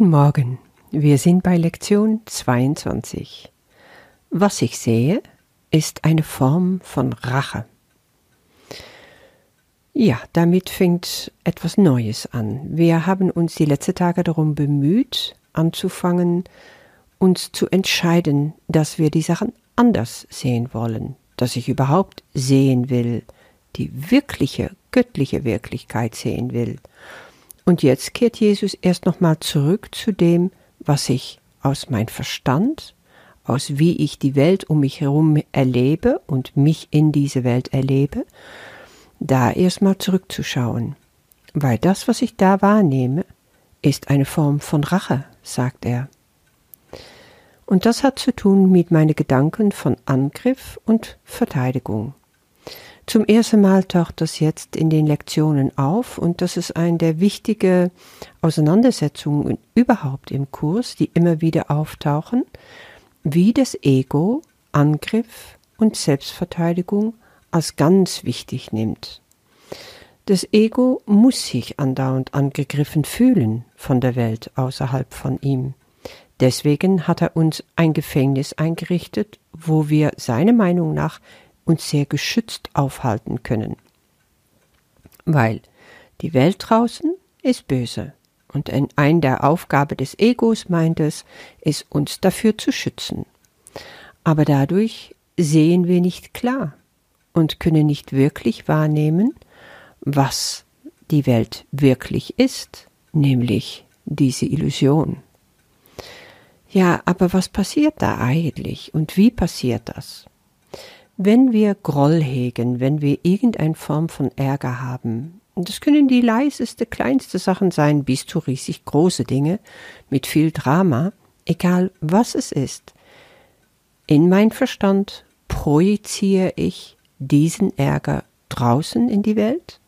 Guten Morgen, wir sind bei Lektion 22. Was ich sehe, ist eine Form von Rache. Ja, damit fängt etwas Neues an. Wir haben uns die letzten Tage darum bemüht, anzufangen, uns zu entscheiden, dass wir die Sachen anders sehen wollen, dass ich überhaupt sehen will, die wirkliche, göttliche Wirklichkeit sehen will. Und jetzt kehrt Jesus erst nochmal zurück zu dem, was ich aus meinem Verstand, aus wie ich die Welt um mich herum erlebe und mich in diese Welt erlebe, da erstmal zurückzuschauen. Weil das, was ich da wahrnehme, ist eine Form von Rache, sagt er. Und das hat zu tun mit meinen Gedanken von Angriff und Verteidigung. Zum ersten Mal taucht das jetzt in den Lektionen auf und das ist eine der wichtigen Auseinandersetzungen überhaupt im Kurs, die immer wieder auftauchen, wie das Ego Angriff und Selbstverteidigung als ganz wichtig nimmt. Das Ego muss sich andauernd angegriffen fühlen von der Welt außerhalb von ihm. Deswegen hat er uns ein Gefängnis eingerichtet, wo wir seiner Meinung nach uns sehr geschützt aufhalten können. Weil die Welt draußen ist böse und ein der Aufgabe des Egos meint es, ist uns dafür zu schützen. Aber dadurch sehen wir nicht klar und können nicht wirklich wahrnehmen, was die Welt wirklich ist, nämlich diese Illusion. Ja, aber was passiert da eigentlich und wie passiert das? Wenn wir Groll hegen, wenn wir irgendeine Form von Ärger haben, das können die leiseste, kleinste Sachen sein, bis zu riesig große Dinge mit viel Drama, egal was es ist, in mein Verstand projiziere ich diesen Ärger draußen in die Welt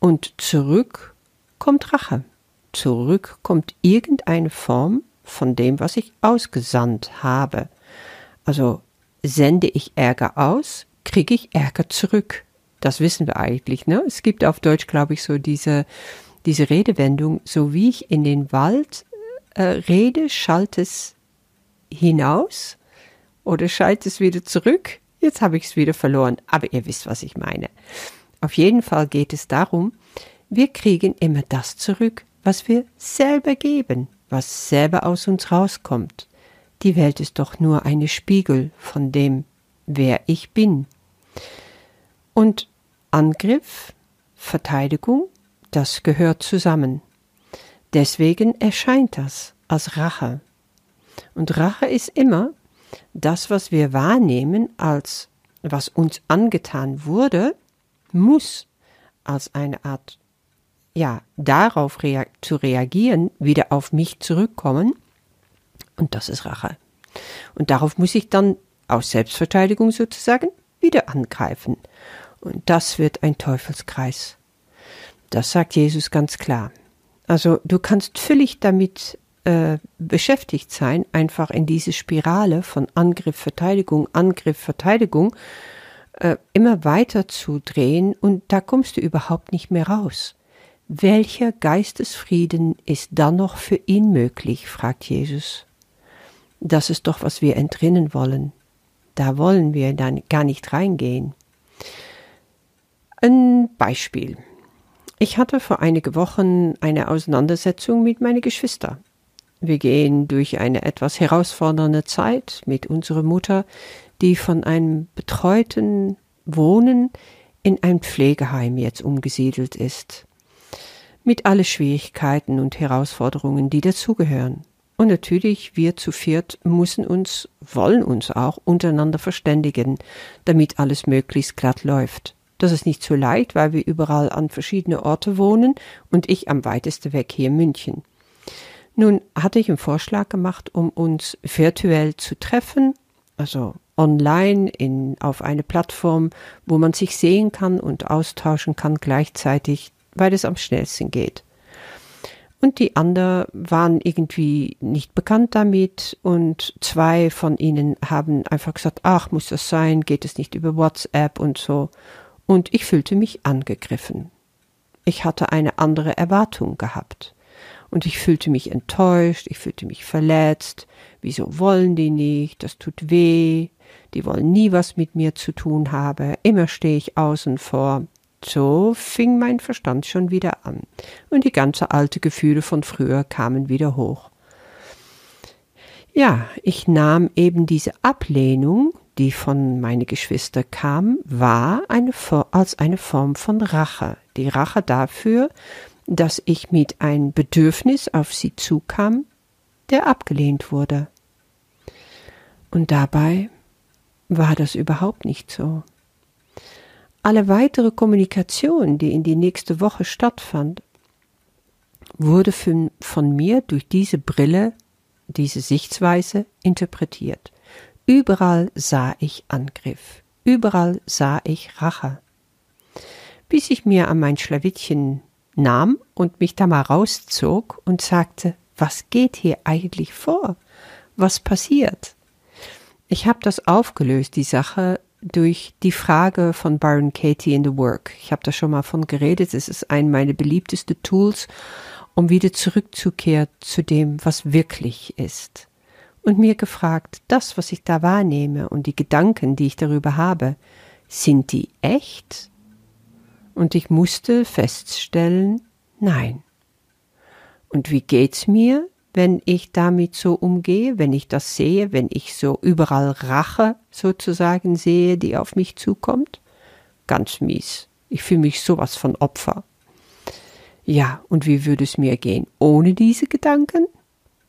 und zurück kommt Rache. Zurück kommt irgendeine Form von dem, was ich ausgesandt habe. Also sende ich Ärger aus, kriege ich Ärger zurück. Das wissen wir eigentlich, ne? Es gibt auf Deutsch, glaube ich, so diese, diese Redewendung, so wie ich in den Wald äh, rede, schalt es hinaus oder schalt es wieder zurück. Jetzt habe ich es wieder verloren, aber ihr wisst, was ich meine. Auf jeden Fall geht es darum, wir kriegen immer das zurück, was wir selber geben, was selber aus uns rauskommt. Die Welt ist doch nur eine Spiegel von dem, wer ich bin. Und Angriff, Verteidigung, das gehört zusammen. Deswegen erscheint das als Rache. Und Rache ist immer das, was wir wahrnehmen als was uns angetan wurde, muss als eine Art, ja, darauf rea zu reagieren, wieder auf mich zurückkommen und das ist Rache. Und darauf muss ich dann aus Selbstverteidigung sozusagen wieder angreifen. Und das wird ein Teufelskreis. Das sagt Jesus ganz klar. Also du kannst völlig damit äh, beschäftigt sein, einfach in diese Spirale von Angriff, Verteidigung, Angriff, Verteidigung äh, immer weiter zu drehen und da kommst du überhaupt nicht mehr raus. Welcher Geistesfrieden ist dann noch für ihn möglich? fragt Jesus. Das ist doch, was wir entrinnen wollen. Da wollen wir dann gar nicht reingehen. Ein Beispiel. Ich hatte vor einige Wochen eine Auseinandersetzung mit meinen Geschwistern. Wir gehen durch eine etwas herausfordernde Zeit mit unserer Mutter, die von einem betreuten Wohnen in ein Pflegeheim jetzt umgesiedelt ist. Mit alle Schwierigkeiten und Herausforderungen, die dazugehören. Und natürlich, wir zu viert müssen uns, wollen uns auch untereinander verständigen, damit alles möglichst glatt läuft. Das ist nicht so leicht, weil wir überall an verschiedene Orte wohnen und ich am weitesten weg hier in München. Nun hatte ich einen Vorschlag gemacht, um uns virtuell zu treffen, also online in, auf eine Plattform, wo man sich sehen kann und austauschen kann gleichzeitig, weil es am schnellsten geht und die anderen waren irgendwie nicht bekannt damit und zwei von ihnen haben einfach gesagt, ach, muss das sein, geht es nicht über WhatsApp und so. Und ich fühlte mich angegriffen. Ich hatte eine andere Erwartung gehabt. Und ich fühlte mich enttäuscht, ich fühlte mich verletzt. Wieso wollen die nicht? Das tut weh. Die wollen nie was mit mir zu tun haben. Immer stehe ich außen vor. So fing mein Verstand schon wieder an. Und die ganze alte Gefühle von früher kamen wieder hoch. Ja, ich nahm eben diese Ablehnung, die von meinen Geschwistern kam, wahr eine, als eine Form von Rache. Die Rache dafür, dass ich mit ein Bedürfnis auf sie zukam, der abgelehnt wurde. Und dabei war das überhaupt nicht so. Alle weitere Kommunikation, die in die nächste Woche stattfand, wurde von, mir durch diese Brille, diese Sichtweise interpretiert. Überall sah ich Angriff, überall sah ich Rache. Bis ich mir an mein Schlawittchen nahm und mich da mal rauszog und sagte, was geht hier eigentlich vor? Was passiert? Ich habe das aufgelöst, die Sache, durch die Frage von Byron Katie in The Work. Ich habe da schon mal von geredet. Es ist ein meiner beliebtesten Tools, um wieder zurückzukehren zu dem, was wirklich ist. Und mir gefragt, das, was ich da wahrnehme und die Gedanken, die ich darüber habe, sind die echt? Und ich musste feststellen, nein. Und wie geht's mir, wenn ich damit so umgehe, wenn ich das sehe, wenn ich so überall Rache sozusagen sehe, die auf mich zukommt? Ganz mies. Ich fühle mich sowas von Opfer. Ja, und wie würde es mir gehen ohne diese Gedanken?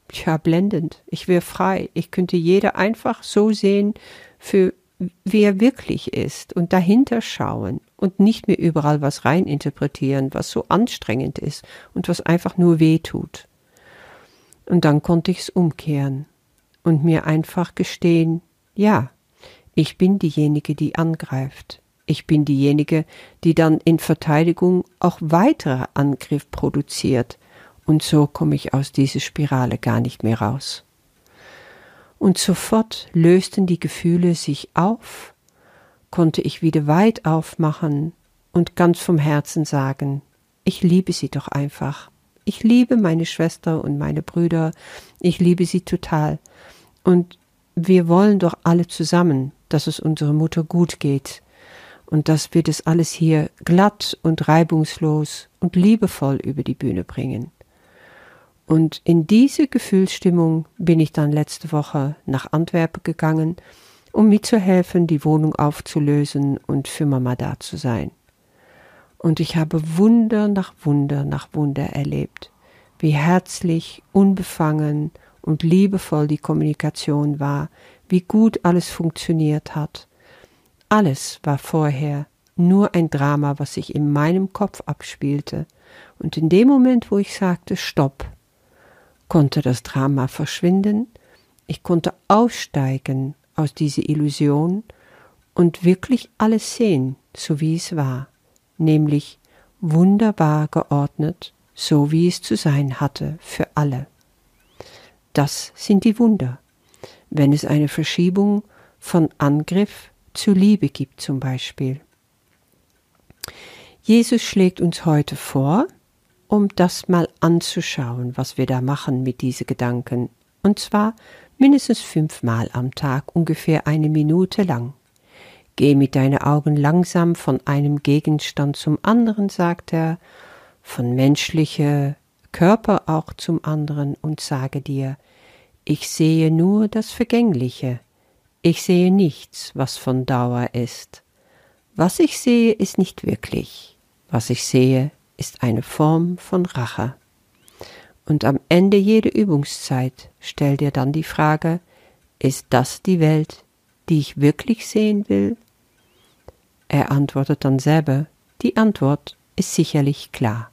Tja, blendend. Ich wäre frei. Ich könnte jeder einfach so sehen, für wie er wirklich ist und dahinter schauen und nicht mehr überall was reininterpretieren, was so anstrengend ist und was einfach nur weh tut. Und dann konnte ich's umkehren und mir einfach gestehen, ja, ich bin diejenige, die angreift. Ich bin diejenige, die dann in Verteidigung auch weitere Angriff produziert. Und so komme ich aus dieser Spirale gar nicht mehr raus. Und sofort lösten die Gefühle sich auf, konnte ich wieder weit aufmachen und ganz vom Herzen sagen, ich liebe sie doch einfach. Ich liebe meine Schwester und meine Brüder. Ich liebe sie total. Und wir wollen doch alle zusammen, dass es unserer Mutter gut geht und dass wir das alles hier glatt und reibungslos und liebevoll über die Bühne bringen. Und in diese Gefühlsstimmung bin ich dann letzte Woche nach Antwerpen gegangen, um mitzuhelfen, die Wohnung aufzulösen und für Mama da zu sein. Und ich habe Wunder nach Wunder nach Wunder erlebt, wie herzlich, unbefangen und liebevoll die Kommunikation war, wie gut alles funktioniert hat. Alles war vorher nur ein Drama, was sich in meinem Kopf abspielte, und in dem Moment, wo ich sagte Stopp, konnte das Drama verschwinden, ich konnte aussteigen aus dieser Illusion und wirklich alles sehen, so wie es war nämlich wunderbar geordnet, so wie es zu sein hatte für alle. Das sind die Wunder, wenn es eine Verschiebung von Angriff zu Liebe gibt zum Beispiel. Jesus schlägt uns heute vor, um das mal anzuschauen, was wir da machen mit diesen Gedanken, und zwar mindestens fünfmal am Tag, ungefähr eine Minute lang. Geh mit deinen Augen langsam von einem Gegenstand zum anderen, sagt er, von menschlicher Körper auch zum anderen und sage dir, ich sehe nur das Vergängliche, ich sehe nichts, was von Dauer ist. Was ich sehe, ist nicht wirklich, was ich sehe, ist eine Form von Rache. Und am Ende jeder Übungszeit stell dir dann die Frage, ist das die Welt, die ich wirklich sehen will? Er antwortet dann selber, die Antwort ist sicherlich klar.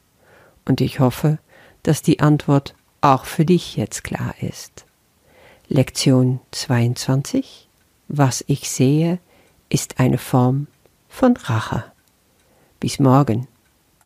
Und ich hoffe, dass die Antwort auch für dich jetzt klar ist. Lektion 22 Was ich sehe, ist eine Form von Rache. Bis morgen.